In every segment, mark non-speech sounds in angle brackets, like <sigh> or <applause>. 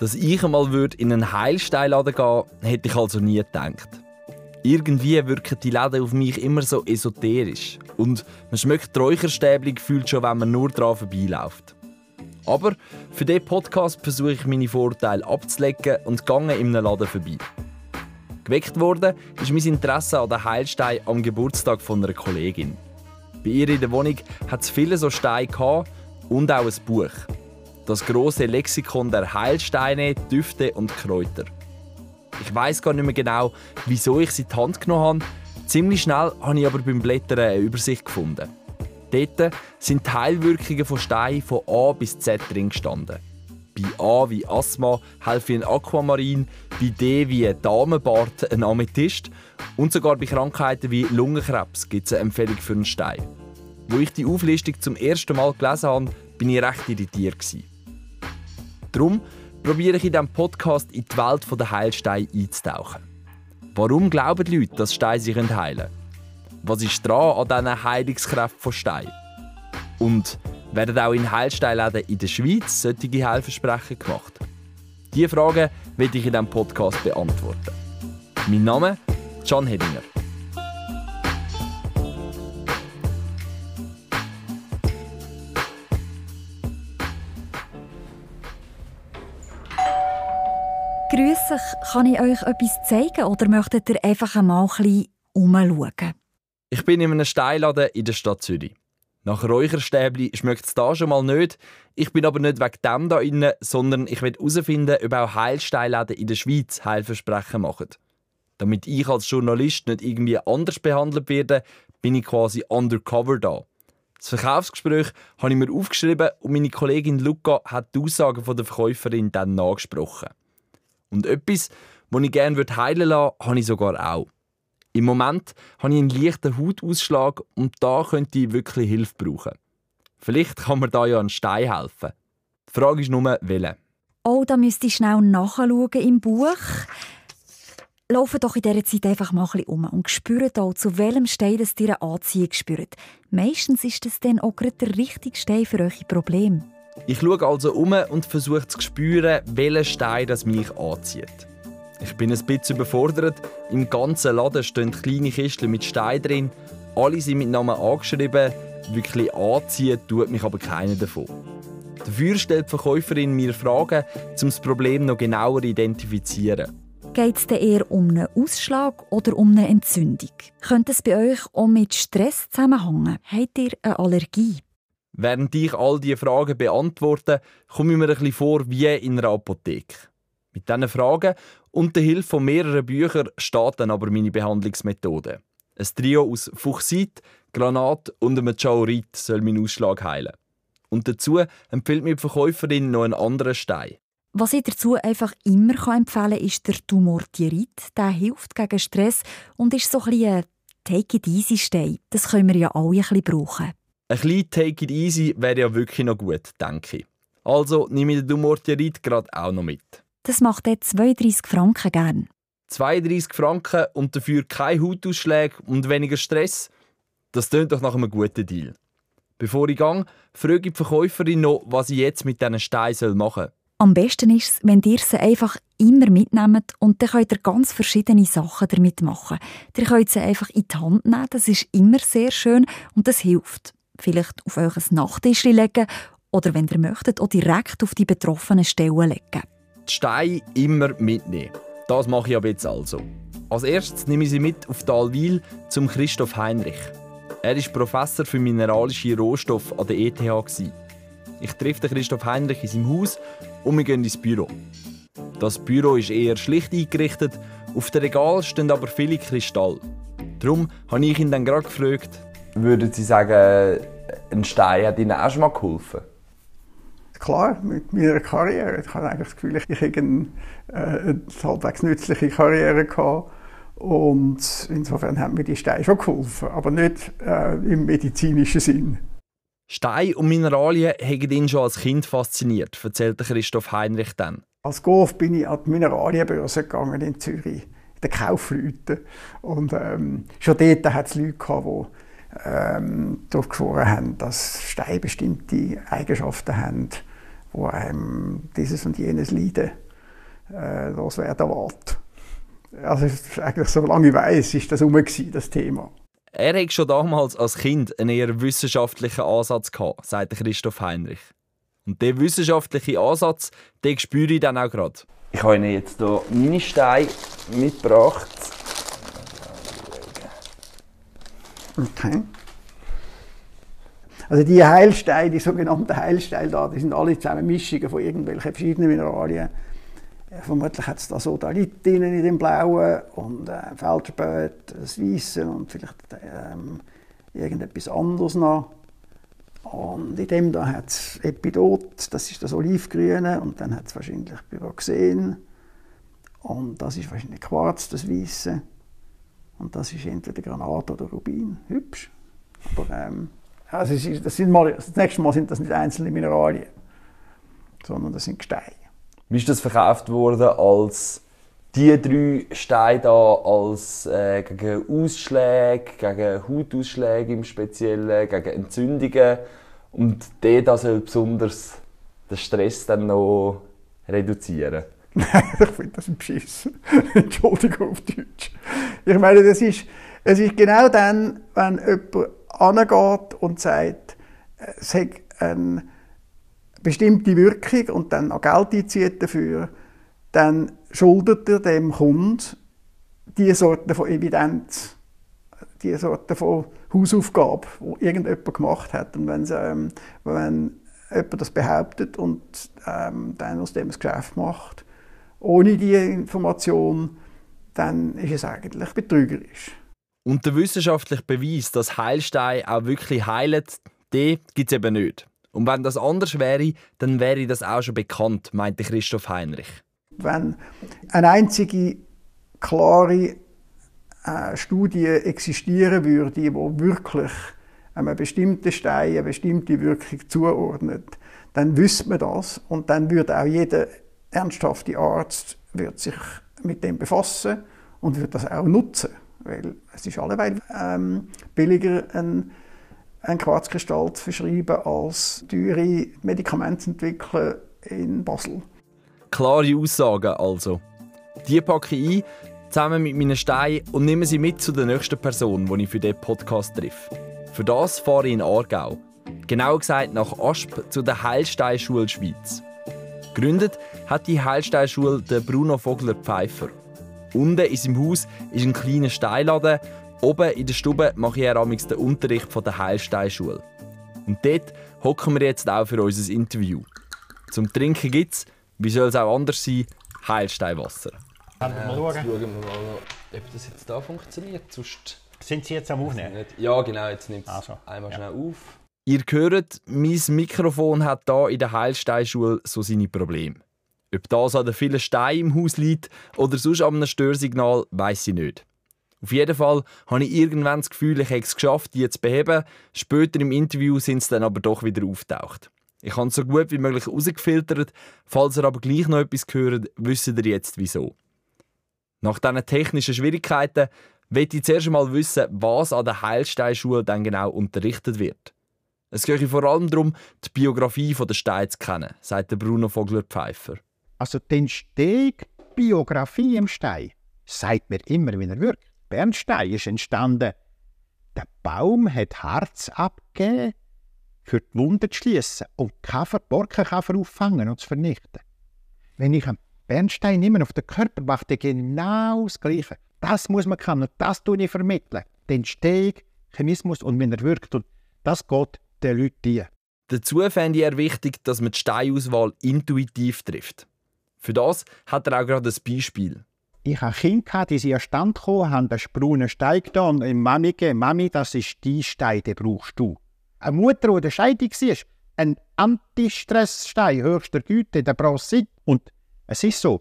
Dass ich einmal in einen Heilsteinladen gehen hätte ich also nie gedacht. Irgendwie wirken die Läden auf mich immer so esoterisch. Und man schmeckt die Räucherstäbchen gefühlt schon, wenn man nur dran vorbeiläuft. Aber für diesen Podcast versuche ich meine Vorteile abzulegen und gehe in einem Laden vorbei. Geweckt worden ist mein Interesse an den Heilstein am Geburtstag von einer Kollegin. Bei ihr in der Wohnung hat es viele so Steine und auch ein Buch. Das große Lexikon der Heilsteine, Düfte und Kräuter. Ich weiß gar nicht mehr genau, wieso ich sie in die Hand genommen habe. Ziemlich schnell habe ich aber beim Blättern eine Übersicht gefunden. Dort sind Teilwirkungen von Steinen von A bis Z drin gestanden. Bei A wie Asthma helfe ein Aquamarin, bei D wie ein Damenbart ein Amethyst und sogar bei Krankheiten wie Lungenkrebs gibt es eine Empfehlung für einen Stein. Wo ich die Auflistung zum ersten Mal gelesen habe, bin ich recht irritiert. Darum probiere ich in diesem Podcast in die Welt der Heilsteine einzutauchen. Warum glauben die Leute, dass Steine sich heilen? Was ist dran an diesen Heilungskräften von Stein? Und werden auch in Heilsteinläden in der Schweiz solche Heilversprechen gemacht? Diese Fragen werde ich in diesem Podcast beantworten. Mein Name ist John Hedinger. Grüß euch, kann ich euch etwas zeigen oder möchtet ihr einfach einmal ein bisschen umschauen? Ich bin in einem Steinladen in der Stadt Zürich. Nach Räucherstäbli schmeckt es da schon mal nicht. Ich bin aber nicht wegen dem da inne, sondern ich will herausfinden, ob auch Heilsteinläden in der Schweiz Heilversprechen machen. Damit ich als Journalist nicht irgendwie anders behandelt werde, bin ich quasi undercover da. Das Verkaufsgespräch habe ich mir aufgeschrieben und meine Kollegin Luca hat die Aussagen der Verkäuferin dann nachgesprochen. Und etwas, das ich gerne heilen lassen würde, habe ich sogar auch. Im Moment habe ich einen leichten Hautausschlag und da könnte ich wirklich Hilfe brauchen. Vielleicht kann mir da ja ein Stein helfen. Die Frage ist nur, welcher. Oh, da müsste ich schnell nachschauen im Buch. Laufe doch in dieser Zeit einfach mal ein bisschen um und spürt auch, zu welchem Stein das ihr Anziehung spürt. Meistens ist das dann auch gerade der richtige Stein für eure Probleme. Ich schaue also um und versuche zu spüren, welcher Stein das mich anzieht. Ich bin ein bisschen überfordert. Im ganzen Laden stehen kleine Kisten mit Steinen drin. Alle sind mit Namen angeschrieben. Wirklich anziehen tut mich aber keiner davon. Dafür stellt die Verkäuferin mir Fragen, um das Problem noch genauer zu identifizieren. Geht es eher um einen Ausschlag oder um eine Entzündung? Könnte es bei euch auch mit Stress zusammenhängen? Habt ihr eine Allergie? Während ich all diese Fragen beantworte, komme ich mir ein bisschen vor wie in einer Apotheke. Mit diesen Fragen und der Hilfe von mehreren Büchern steht dann aber meine Behandlungsmethode. Ein Trio aus Fuchsit, Granat und einem Chaorit soll meinen Ausschlag heilen. Und dazu empfiehlt mir die Verkäuferin noch einen anderen Stein. Was ich dazu einfach immer empfehlen kann, ist der Tumortierit. Der hilft gegen Stress und ist so ein, ein Take-it-easy-Stein. Das können wir ja alle ein bisschen brauchen. Ein bisschen Take-it-easy wäre ja wirklich noch gut, denke ich. Also nehme ich den Tumortierit gerade auch noch mit. Das macht jetzt 32 Franken gern. 32 Franken und dafür keine Hautausschläge und weniger Stress? Das klingt doch nach einem guten Deal. Bevor ich gehe, frage ich die Verkäuferin noch, was ich jetzt mit diesen Steinen machen soll. Am besten ist es, wenn ihr sie einfach immer mitnehmt und dann könnt ihr ganz verschiedene Sachen damit machen. Ihr könnt sie einfach in die Hand nehmen, das ist immer sehr schön und das hilft. Vielleicht auf euch ein Nachttisch legen oder wenn ihr möchtet, auch direkt auf die betroffenen Stellen legen die Steine immer mitnehmen. Das mache ich aber jetzt also. Als erstes nehme ich sie mit auf Dalwil zum Christoph Heinrich. Er ist Professor für mineralische Rohstoffe an der ETH. Ich treffe Christoph Heinrich in seinem Haus und wir gehen ins Büro. Das Büro ist eher schlicht eingerichtet, auf dem Regal stehen aber viele Kristalle. Darum habe ich ihn dann gerade gefragt, würden Sie sagen, ein Stein hat Ihnen auch schon mal geholfen? klar, mit meiner Karriere. Ich habe eigentlich das Gefühl, ich habe eine, äh, eine halbwegs nützliche Karriere gehabt. Und insofern haben mir die Steine schon geholfen, aber nicht äh, im medizinischen Sinn. Steine und Mineralien haben ihn schon als Kind fasziniert, erzählte Christoph Heinrich dann. Als Golf bin ich an die Mineralienbörse gegangen in Zürich, in den Kaufleuten. Und ähm, schon dort hat es Leute gehabt, die ähm, durchgeschworen haben, dass Steine bestimmte Eigenschaften haben, wo einem dieses und jenes leiden. äh, loswerden will. Also eigentlich, solange ich weiß, ist das rum das Thema. Er hatte schon damals als Kind einen eher wissenschaftlichen Ansatz gehabt, sagt Christoph Heinrich. Und diesen wissenschaftlichen Ansatz, den spüre ich dann auch gerade. Ich habe Ihnen jetzt hier meine Steine mitgebracht. Okay. Also die Heilsteine, die sogenannten Heilsteine da, die sind alle zusammen Mischungen von irgendwelchen verschiedenen Mineralien. Vermutlich hat es da Sodalit in dem Blauen und äh, Feldspät, das Weiße und vielleicht ähm, irgendetwas anderes noch. Und in dem da hat es Epidot, das ist das Olivgrüne, und dann hat es wahrscheinlich Pyroxen. Und das ist wahrscheinlich Quarz, das Weiße. Und das ist entweder Granat oder Rubin. Hübsch. Aber ähm, also das, sind mal, das nächste Mal sind das nicht einzelne Mineralien, sondern das sind Gesteine. Wie ist das verkauft worden als die drei Steine da als äh, gegen Ausschläge, gegen Hautausschläge im Speziellen, gegen Entzündungen und der da soll besonders den Stress dann noch reduzieren? <laughs> ich finde das ein Beschiss. <laughs> Entschuldigung auf Deutsch. Ich meine, das ist, es ist genau dann, wenn jemand angeht und sagt, es hat eine bestimmte Wirkung und dann auch Geld einzieht dafür, dann schuldet er dem Kunden diese Sorte von Evidenz, diese Sorte von Hausaufgabe, die irgendjemand gemacht hat. Und wenn, ähm, wenn jemand das behauptet und ähm, dann aus dem ein Geschäft macht, ohne diese Information, dann ist es eigentlich betrügerisch. Und der wissenschaftliche Beweis, dass Heilsteine auch wirklich heilen, den gibt es eben nicht. Und wenn das anders wäre, dann wäre das auch schon bekannt, meinte Christoph Heinrich. Wenn eine einzige klare äh, Studie existieren würde, die wirklich einem bestimmten Stein eine bestimmte Wirkung zuordnet, dann wüsste man das und dann würde auch jeder ernsthafte Arzt wird sich mit dem befassen und wird das auch nutzen. Weil es ist alleweil ähm, billiger, ein, ein Quarzkristall zu verschreiben, als teure Medikamente zu entwickeln in Basel. Klare Aussagen also. Die packe ich ein, zusammen mit meinen Steinen und nehme sie mit zu der nächsten Person, die ich für diesen Podcast treffe. Für das fahre ich in Aargau. Genau gesagt nach Asp zu der Heilsteinschule Schweiz. Gegründet hat die Heilsteinschule der Bruno Vogler Pfeiffer. Unten in seinem Haus ist ein kleiner Steinladen. Oben in der Stube mache ich amigs den Unterricht von der Heilsteinschule. Und dort hocken wir jetzt auch für unser Interview. Zum Trinken gibt es, wie soll es auch anders sein, Heilsteinwasser. Wir mal schauen? Jetzt schauen wir mal, ob das jetzt da funktioniert. Sonst Sind Sie jetzt am Aufnehmen? ja, genau, jetzt nimmt es Also, einmal ja. schnell auf. Ihr hört, mein Mikrofon hat da in der Heilsteinschule so seine Probleme. Ob das an den vielen Steinen im Haus liegt oder sonst an einem Störsignal, weiß ich nicht. Auf jeden Fall habe ich irgendwann das Gefühl, ich habe es geschafft, die zu beheben. Später im Interview sind sie dann aber doch wieder auftaucht. Ich habe es so gut wie möglich rausgefiltert. Falls ihr aber gleich noch etwas hört, wisst ihr jetzt wieso. Nach diesen technischen Schwierigkeiten möchte ich zuerst einmal wissen, was an der Heilsteinschule dann genau unterrichtet wird. Es geht vor allem darum, die Biografie der Steine zu kennen, sagt Bruno Vogler-Pfeiffer. Also die Entstehung, Biografie im Stein, sagt mir immer, wie er wirkt. Bernstein ist entstanden. Der Baum hat Harz abgegeben, für die Wunde zu schließen und Käfer, Borkenkäfer auffangen und zu vernichten. Wenn ich einen Bernstein nehme auf den Körper, macht er genau das Gleiche. Das muss man können und das tue ich vermitteln. Die Entstehung, Chemismus und wie er wirkt. Und das geht den Leuten ein. Dazu fände ich er wichtig, dass man die Steinauswahl intuitiv trifft. Für das hat er auch gerade ein Beispiel. Ich hatte Kinder, die sind an Stand gekommen, haben einen braunen Stein getan und Mami gegeben, Mami, das ist dein Stein, den brauchst du. Eine Mutter, die in der Scheidung war, ein Anti-Stress-Stein höchster Güte, der braucht sie. Und es ist so,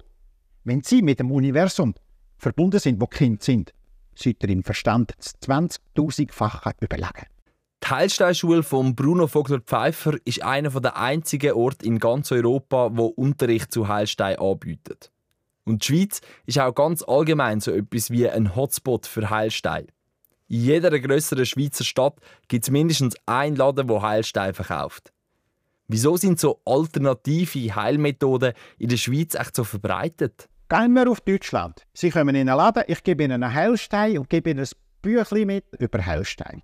wenn Sie mit dem Universum verbunden sind, wo Kind sind, seid ihr im Verstand das 20.000-fache überlegen. Die Heilsteinschule von Bruno Vogler Pfeiffer ist einer der einzigen Orte in ganz Europa, wo Unterricht zu Heilstein anbietet. Und die Schweiz ist auch ganz allgemein so etwas wie ein Hotspot für Heilstein. In jeder grösseren Schweizer Stadt gibt es mindestens einen Laden, der Heilstein verkauft. Wieso sind so alternative Heilmethoden in der Schweiz echt so verbreitet? Gehen wir auf Deutschland. Sie kommen in einen Laden, ich gebe Ihnen einen Heilstein und gebe Ihnen ein Büchlein mit über Heilstein.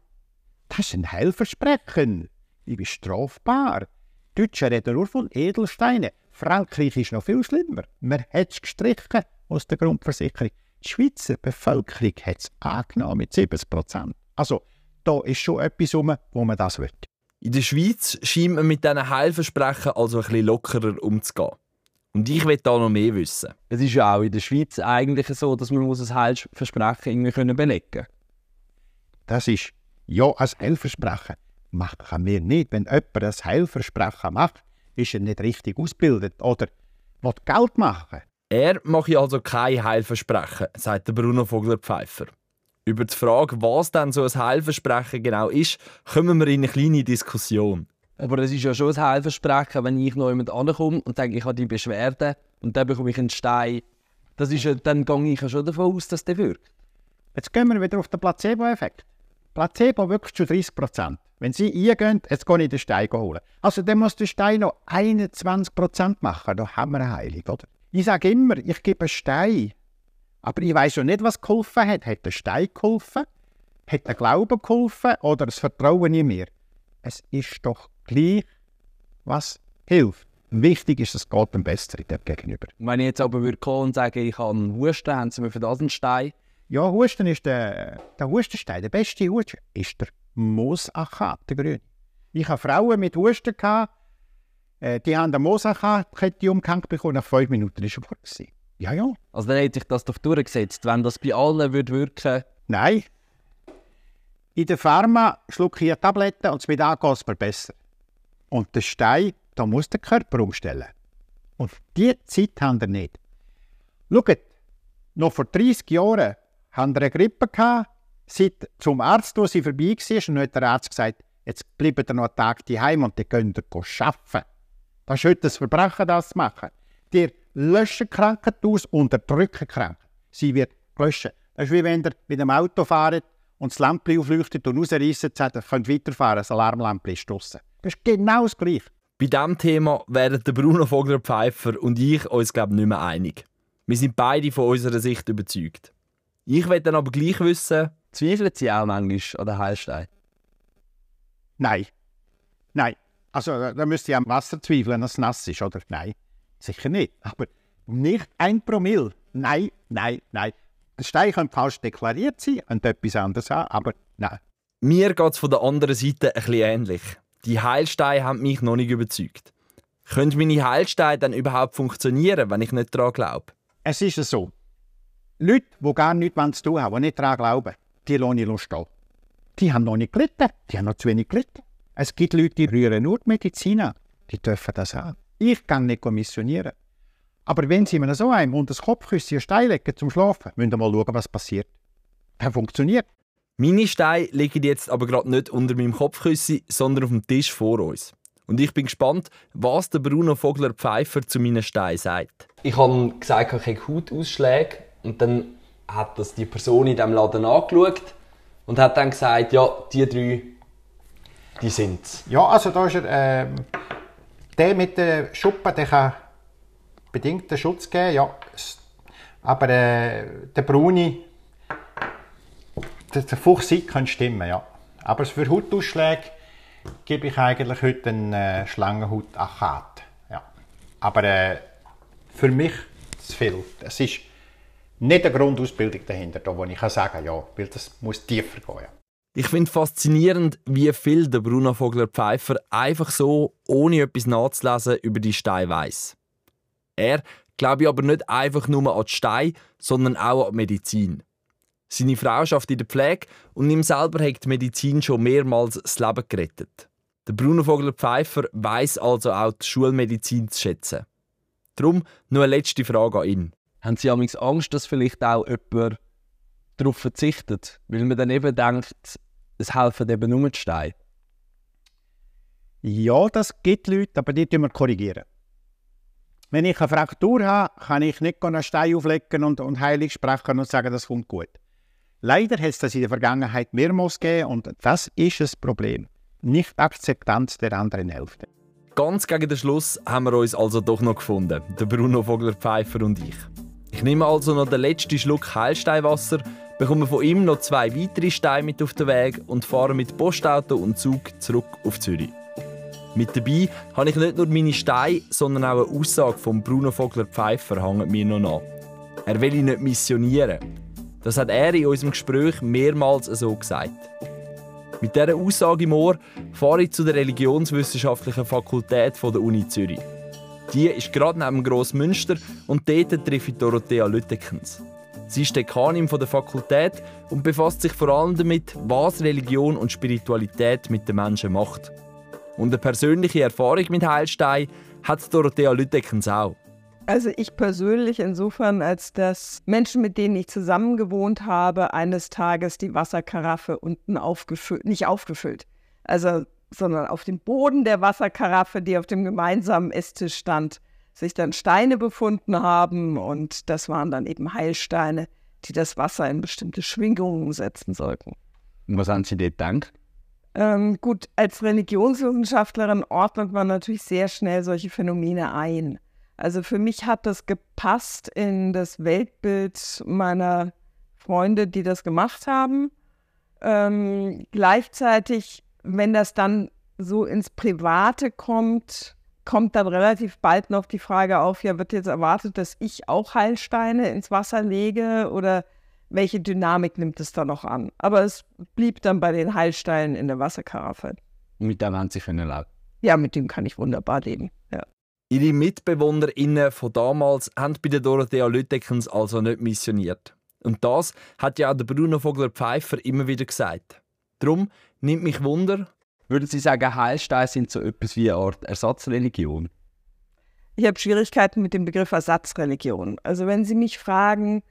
Das ist ein Heilversprechen. Ich bin strafbar. Die Deutschen reden nur von Edelsteinen. Frankreich ist noch viel schlimmer. Man hat es gestrichen aus der Grundversicherung. Die Schweizer Bevölkerung hat es angenommen mit 70 Prozent. Also, da ist schon etwas rum, wo man das will. In der Schweiz scheint man mit diesen Heilversprechen also ein bisschen lockerer umzugehen. Und ich will da noch mehr wissen. Es ist ja auch in der Schweiz eigentlich so, dass man muss ein Heilversprechen irgendwie belegen können. Das ist ja ein Heilversprechen. Machen wir nicht. Wenn jemand ein Heilversprechen macht, ist er nicht richtig ausgebildet oder will Geld machen. Er mache also kein Heilversprechen, sagt der Bruno Vogler-Pfeiffer. Über die Frage, was denn so ein Heilversprechen genau ist, kommen wir in eine kleine Diskussion. Aber es ist ja schon ein Heilversprechen, wenn ich noch jemand ankomme und sage, ich habe die Beschwerden und dann bekomme ich einen Stein. Das ist ja, dann gehe ich ja schon davon aus, dass der wirkt. Jetzt gehen wir wieder auf den Placebo-Effekt. Placebo wirkt schon 30 Prozent. Wenn Sie eingehen, jetzt gehe ich den Stein holen. Also dann muss der Stein noch 21 Prozent machen. Da haben wir eine Heilung, oder? Ich sage immer, ich gebe einen Stein. Aber ich weiß ja nicht, was geholfen hat. Hat der Stein geholfen? Hat der Glaube geholfen? Oder das Vertrauen in mir? Es ist doch gleich, was hilft. Wichtig ist, es geht dem Besseren dem gegenüber. Wenn ich jetzt aber würde kommen und sagen, ich habe einen Husten, haben Sie mir für das einen Stein? Ja, Husten ist der, der Hustenstein. Der beste Husten ist der Moosachat, der grüne. Ich hatte Frauen mit Husten, gehabt, äh, die haben den Moosachat-Kette umgehängt bekommen, nach fünf Minuten war er gewesen. Ja, ja. Also dann hätte sich das doch durchgesetzt, wenn das bei allen würde wirken Nein. In der Pharma schlucke ich eine Tablette und mit geht es mir besser. Und der Stein, da muss der Körper umstellen. Und diese Zeit haben wir nicht. Schaut, noch vor 30 Jahren haben eine Grippe gehabt, seit zum Arzt, wo sie vorbei war, und hat der Arzt gesagt, jetzt bleibt ihr noch einen Tag daheim und dann könnt ihr arbeiten. Das ist heute das Verbrechen, das zu machen. Die löschen Krankheit aus, unterdrücken Krankheit. Sie wird gelöscht. Das ist wie wenn ihr mit dem Auto fahrt und das Lämpchen aufleuchtet und rausreißt, sagt, ihr weiterfahren, das Alarmlämpchen ist draussen. Das ist genau das Gleiche. Bei diesem Thema werden Bruno Vogler-Pfeiffer und ich uns, glaube ich, nicht mehr einig. Wir sind beide von unserer Sicht überzeugt. Ich will dann aber gleich wissen, Zweifeln Sie auch manchmal an den Heilstein? Nein. Nein. Also, da da müsst ihr am Wasser zweifeln, dass es nass ist, oder? Nein. Sicher nicht. Aber nicht ein Promille. Nein, nein, nein. Der Stein könnte falsch deklariert sein und etwas anderes haben, aber nein. mir geht es von der anderen Seite ein bisschen ähnlich. Die Heilsteine haben mich noch nicht überzeugt. Können meine Heilsteine dann überhaupt funktionieren, wenn ich nicht daran glaube? Es ist so. Leute, die gar nichts zu tun haben, die nicht daran glauben, die lasse ich stehen. Die haben noch nicht gelitten. Die haben noch zu wenig gelitten. Es gibt Leute, die rühren nur die Medizin an. Die dürfen das haben. Ich kann nicht missionieren. Aber wenn sie mir so einem unter das Kopfkissen einen Stein legen zum Schlafen, müssen wir mal schauen, was passiert. Das funktioniert. Meine Steine liegen jetzt aber gerade nicht unter meinem Kopfkissen, sondern auf dem Tisch vor uns. Und ich bin gespannt, was der Bruno Vogler-Pfeiffer zu meinen Steinen sagt. Ich habe gesagt, ich habe Hautausschläge und dann hat das die Person in diesem Laden angeschaut und hat dann gesagt, ja, die drei, die sind's. Ja, also da ist er, ähm, der mit den Schuppen, der kann bedingt den Schutz geben, ja. Aber äh, der Bruni, der, der Fuchsig kann stimmen, ja. Aber für Hautausschläge gebe ich eigentlich heute einen äh, Schlangenhaut-Achat. Ja. Aber äh, für mich zu viel. Es ist nicht eine Grundausbildung dahinter, da wo ich kann sagen ja, weil das muss tiefer gehen. Ich finde faszinierend, wie viel der Bruno Vogler-Pfeiffer einfach so, ohne etwas nachzulesen, über die Steine weiss. Er glaube ich aber nicht einfach nur an die Steine, sondern auch an die Medizin. Seine Frau arbeitet in der Pflege und ihm selber hat die Medizin schon mehrmals das Leben gerettet. Der Bruno Vogler-Pfeiffer weiss also auch die Schulmedizin zu schätzen. Darum noch eine letzte Frage an ihn. Haben Sie amigs Angst, dass vielleicht auch jemand darauf verzichtet? Weil man dann eben denkt, es helfen eben nur die Steine. Ja, das gibt Leute, aber die wir korrigieren. Wenn ich eine Fraktur habe, kann ich nicht einen Stein auflegen und, und heilig sprechen und sagen, das kommt gut. Leider hat es das in der Vergangenheit mehrmals gegeben und das ist das Problem. Nicht Akzeptanz der anderen Hälfte. Ganz gegen den Schluss haben wir uns also doch noch gefunden, der Bruno Vogler-Pfeiffer und ich. Ich nehme also noch den letzten Schluck Heilsteinwasser, bekomme von ihm noch zwei weitere Steine mit auf den Weg und fahre mit Postauto und Zug zurück auf Zürich. Mit dabei habe ich nicht nur meine Steine, sondern auch eine Aussage von Bruno Vogler-Pfeiffer hängt mir noch an. Er will nicht missionieren. Das hat er in unserem Gespräch mehrmals so gesagt. Mit dieser Aussage im Ohr fahre ich zu der Religionswissenschaftlichen Fakultät der Uni Zürich. Die ist gerade neben Grossmünster und dort treffe ich Dorothea Lüttekens. Sie ist Dekanin der Fakultät und befasst sich vor allem damit, was Religion und Spiritualität mit den Menschen macht. Und eine persönliche Erfahrung mit Heilstein hat Dorothea Lüttekens auch. Also ich persönlich insofern, als dass Menschen, mit denen ich zusammen gewohnt habe, eines Tages die Wasserkaraffe unten aufgefüllt, nicht aufgefüllt, also sondern auf dem Boden der Wasserkaraffe, die auf dem gemeinsamen Esstisch stand, sich dann Steine befunden haben und das waren dann eben Heilsteine, die das Wasser in bestimmte Schwingungen setzen sollten. Und was haben Sie dir gedacht? Ähm, gut, als Religionswissenschaftlerin ordnet man natürlich sehr schnell solche Phänomene ein. Also für mich hat das gepasst in das Weltbild meiner Freunde, die das gemacht haben. Ähm, gleichzeitig, wenn das dann so ins Private kommt, kommt dann relativ bald noch die Frage auf, ja, wird jetzt erwartet, dass ich auch Heilsteine ins Wasser lege oder welche Dynamik nimmt es da noch an? Aber es blieb dann bei den Heilsteinen in der Wasserkaraffe. Und mit Sie können leben? Ja, mit dem kann ich wunderbar leben. Ja. Ihre MitbewohnerInnen von damals haben bei der Dorothea Lüttekens also nicht missioniert. Und das hat ja auch der Bruno Vogler-Pfeiffer immer wieder gesagt. Darum nimmt mich Wunder. Würden Sie sagen, Heilsteine sind so etwas wie eine Art Ersatzreligion? Ich habe Schwierigkeiten mit dem Begriff Ersatzreligion. Also wenn Sie mich fragen,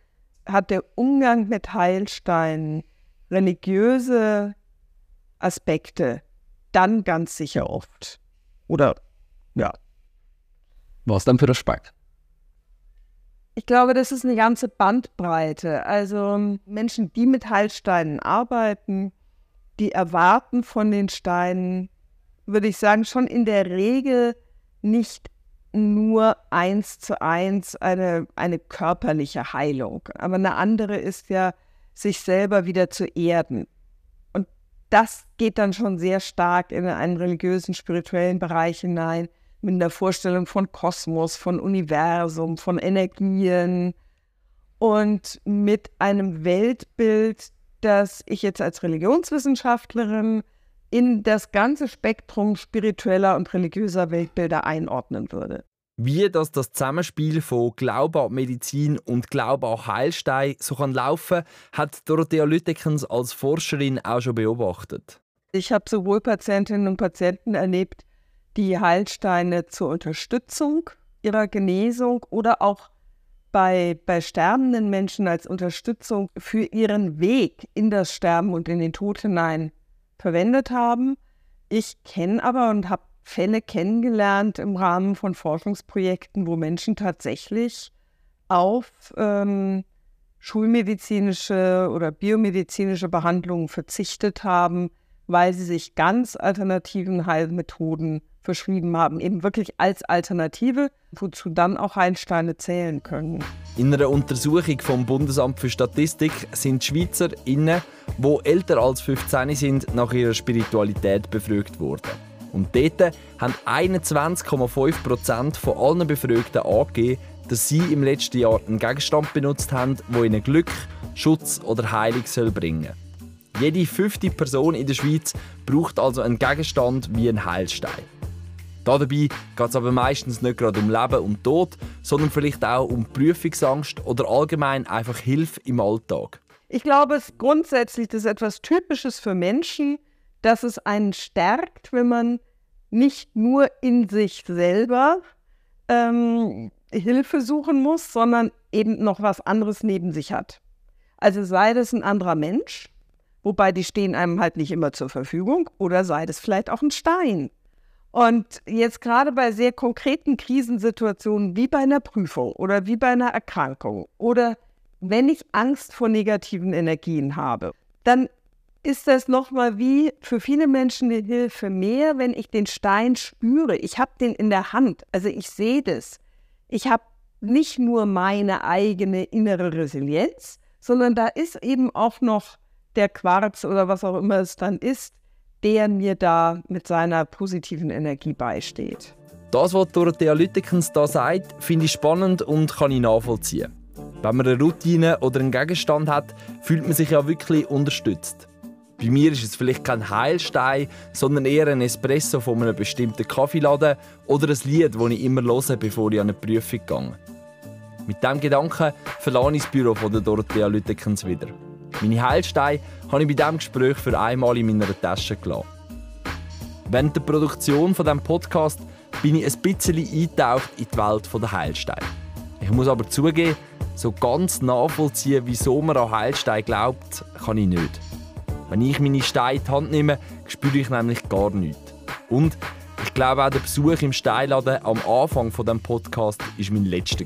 hat der Umgang mit Heilsteinen religiöse Aspekte, dann ganz sicher oft. Oder ja, Was denn für ein Speck? Ich glaube, das ist eine ganze Bandbreite. Also Menschen, die mit Heilsteinen arbeiten, die erwarten von den Steinen, würde ich sagen, schon in der Regel nicht nur eins zu eins eine, eine körperliche Heilung. Aber eine andere ist ja, sich selber wieder zu erden. Und das geht dann schon sehr stark in einen religiösen, spirituellen Bereich hinein mit einer Vorstellung von Kosmos, von Universum, von Energien und mit einem Weltbild, das ich jetzt als Religionswissenschaftlerin in das ganze Spektrum spiritueller und religiöser Weltbilder einordnen würde. Wie dass das Zusammenspiel von Glaube an Medizin und Glaube an Heilstein so kann laufen, hat Dorothea Lüttekens als Forscherin auch schon beobachtet. Ich habe sowohl Patientinnen und Patienten erlebt, die Heilsteine zur Unterstützung ihrer Genesung oder auch bei, bei sterbenden Menschen als Unterstützung für ihren Weg in das Sterben und in den Tod hinein verwendet haben. Ich kenne aber und habe Fälle kennengelernt im Rahmen von Forschungsprojekten, wo Menschen tatsächlich auf ähm, schulmedizinische oder biomedizinische Behandlungen verzichtet haben, weil sie sich ganz alternativen Heilmethoden verschrieben haben, eben wirklich als Alternative, wozu dann auch Heilsteine zählen können. In einer Untersuchung vom Bundesamt für Statistik sind SchweizerInnen, die älter als 15 sind, nach ihrer Spiritualität befragt worden. Und dort haben 21,5% von allen Befragten angegeben, dass sie im letzten Jahr einen Gegenstand benutzt haben, der ihnen Glück, Schutz oder Heilung soll bringen Jede fünfte Person in der Schweiz braucht also einen Gegenstand wie einen Heilstein. Dabei geht es aber meistens nicht gerade um Leben und Tod, sondern vielleicht auch um Prüfungsangst oder allgemein einfach Hilfe im Alltag. Ich glaube, es grundsätzlich ist etwas Typisches für Menschen, dass es einen stärkt, wenn man nicht nur in sich selber ähm, Hilfe suchen muss, sondern eben noch was anderes neben sich hat. Also sei das ein anderer Mensch, wobei die stehen einem halt nicht immer zur Verfügung, oder sei das vielleicht auch ein Stein. Und jetzt gerade bei sehr konkreten Krisensituationen wie bei einer Prüfung oder wie bei einer Erkrankung oder wenn ich Angst vor negativen Energien habe, dann ist das nochmal wie für viele Menschen eine Hilfe mehr, wenn ich den Stein spüre. Ich habe den in der Hand, also ich sehe das. Ich habe nicht nur meine eigene innere Resilienz, sondern da ist eben auch noch der Quarz oder was auch immer es dann ist, der mir da mit seiner positiven Energie beisteht. Das, was Dorothea Lüttekens da sagt, finde ich spannend und kann ich nachvollziehen. Wenn man eine Routine oder einen Gegenstand hat, fühlt man sich ja wirklich unterstützt. Bei mir ist es vielleicht kein Heilstein, sondern eher ein Espresso von einem bestimmten Kaffeeladen oder ein Lied, das ich immer höre, bevor ich an eine Prüfung gehe. Mit diesem Gedanken verlasse ich das Büro von der Dorothea Lüttekens wieder. Meine Heilsteine habe ich bei diesem Gespräch für einmal in meiner Tasche gelassen. Während der Produktion von diesem Podcast bin ich ein bisschen eingetaucht in die Welt der Heilsteine. Ich muss aber zugeben, so ganz nachvollziehen, wieso man an Heilstein glaubt, kann ich nicht. Wenn ich meine Steine in die Hand nehme, spüre ich nämlich gar nichts. Und ich glaube auch der Besuch im Steinladen am Anfang von dem Podcast war mein letzter.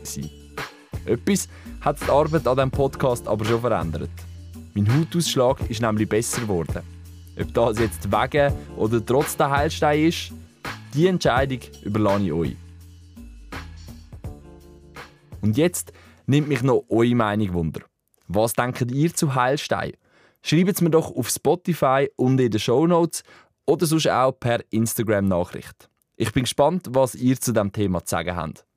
Etwas hat die Arbeit an diesem Podcast aber schon verändert. Mein Hautausschlag ist nämlich besser geworden. Ob das jetzt wegen oder trotz der Heilstein ist, die Entscheidung überlasse ich euch. Und jetzt nimmt mich noch eure Meinung wunder. Was denkt ihr zu Heilstein? Schreibt es mir doch auf Spotify und in den Show Notes oder sonst auch per Instagram-Nachricht. Ich bin gespannt, was ihr zu dem Thema zu sagen habt.